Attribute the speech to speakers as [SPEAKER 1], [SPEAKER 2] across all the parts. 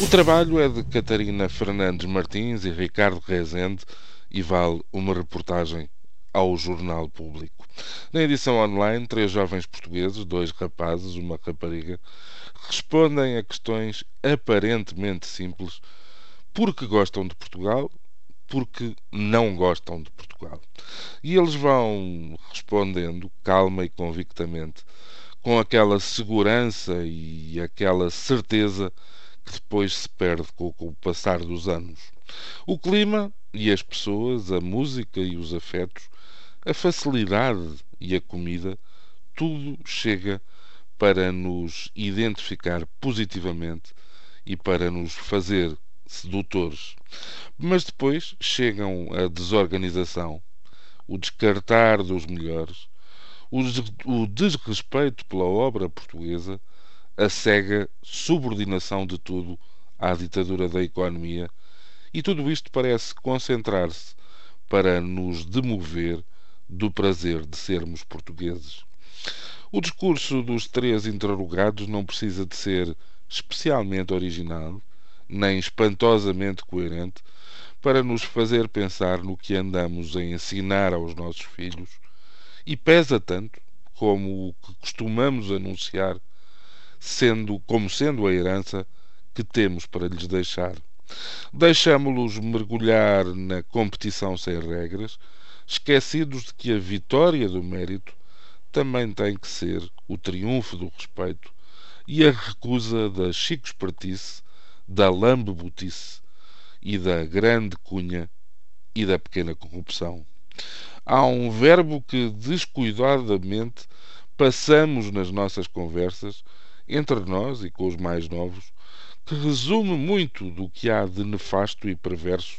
[SPEAKER 1] O trabalho é de Catarina Fernandes Martins e Ricardo Rezende e vale uma reportagem ao Jornal Público. Na edição online, três jovens portugueses, dois rapazes, uma rapariga, respondem a questões aparentemente simples porque gostam de Portugal, porque não gostam de Portugal. E eles vão respondendo calma e convictamente, com aquela segurança e aquela certeza que depois se perde com, o passar dos anos. O clima e as pessoas, a música e os afetos, a facilidade e a comida, tudo chega para nos identificar positivamente e para nos fazer sedutores. Mas depois chegam a desorganização, o descartar dos melhores, o desrespeito pela obra portuguesa a cega subordinação de tudo à ditadura da economia, e tudo isto parece concentrar-se para nos demover do prazer de sermos portugueses. O discurso dos três interrogados não precisa de ser especialmente original, nem espantosamente coerente, para nos fazer pensar no que andamos a ensinar aos nossos filhos, e pesa tanto como o que costumamos anunciar sendo como sendo a herança que temos para lhes deixar. Deixamo-los mergulhar na competição sem regras, esquecidos de que a vitória do mérito também tem que ser o triunfo do respeito e a recusa da chico-espertice, da lambe-butice e da grande cunha e da pequena corrupção. Há um verbo que descuidadamente passamos nas nossas conversas entre nós e com os mais novos, que resume muito do que há de nefasto e perverso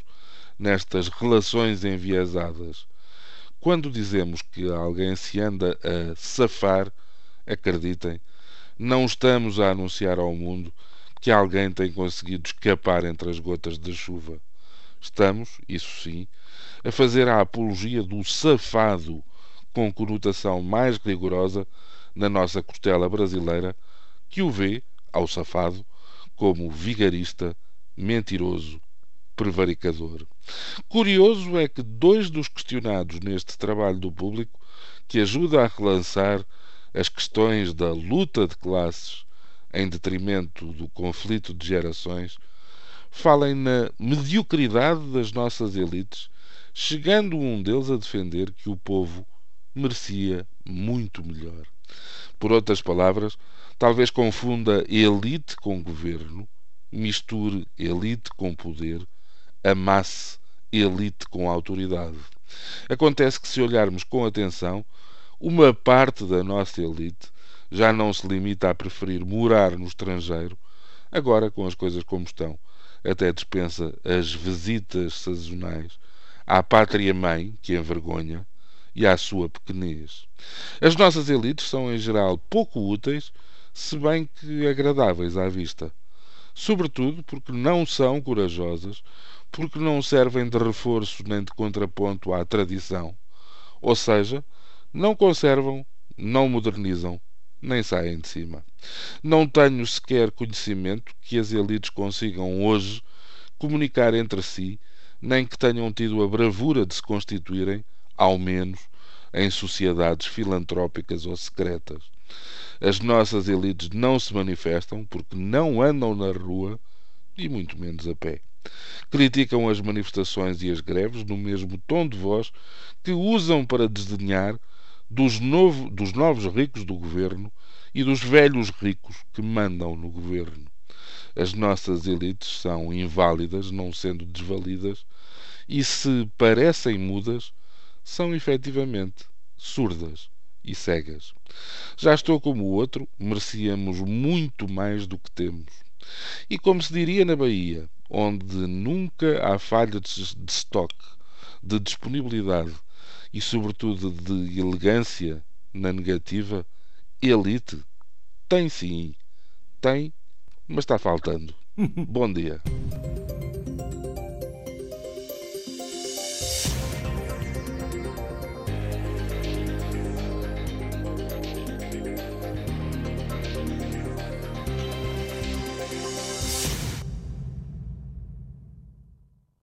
[SPEAKER 1] nestas relações enviesadas. Quando dizemos que alguém se anda a safar, acreditem, não estamos a anunciar ao mundo que alguém tem conseguido escapar entre as gotas da chuva. Estamos, isso sim, a fazer a apologia do safado com conotação mais rigorosa na nossa costela brasileira que o vê, ao safado, como vigarista, mentiroso, prevaricador. Curioso é que dois dos questionados neste trabalho do público, que ajuda a relançar as questões da luta de classes em detrimento do conflito de gerações, falem na mediocridade das nossas elites, chegando um deles a defender que o povo merecia muito melhor. Por outras palavras, Talvez confunda elite com governo, misture elite com poder, amasse elite com autoridade. Acontece que, se olharmos com atenção, uma parte da nossa elite já não se limita a preferir morar no estrangeiro, agora com as coisas como estão, até dispensa as visitas sazonais à pátria-mãe, que envergonha, e à sua pequenez. As nossas elites são, em geral, pouco úteis se bem que agradáveis à vista. Sobretudo porque não são corajosas, porque não servem de reforço nem de contraponto à tradição. Ou seja, não conservam, não modernizam, nem saem de cima. Não tenho sequer conhecimento que as elites consigam hoje comunicar entre si, nem que tenham tido a bravura de se constituírem, ao menos, em sociedades filantrópicas ou secretas. As nossas elites não se manifestam porque não andam na rua e muito menos a pé. Criticam as manifestações e as greves no mesmo tom de voz que usam para desdenhar dos, novo, dos novos ricos do governo e dos velhos ricos que mandam no governo. As nossas elites são inválidas, não sendo desvalidas, e se parecem mudas, são efetivamente surdas e cegas. Já estou como o outro, merecíamos muito mais do que temos. E como se diria na Bahia, onde nunca há falha de, de estoque, de disponibilidade e, sobretudo, de elegância na negativa, elite tem sim, tem, mas está faltando. Bom dia.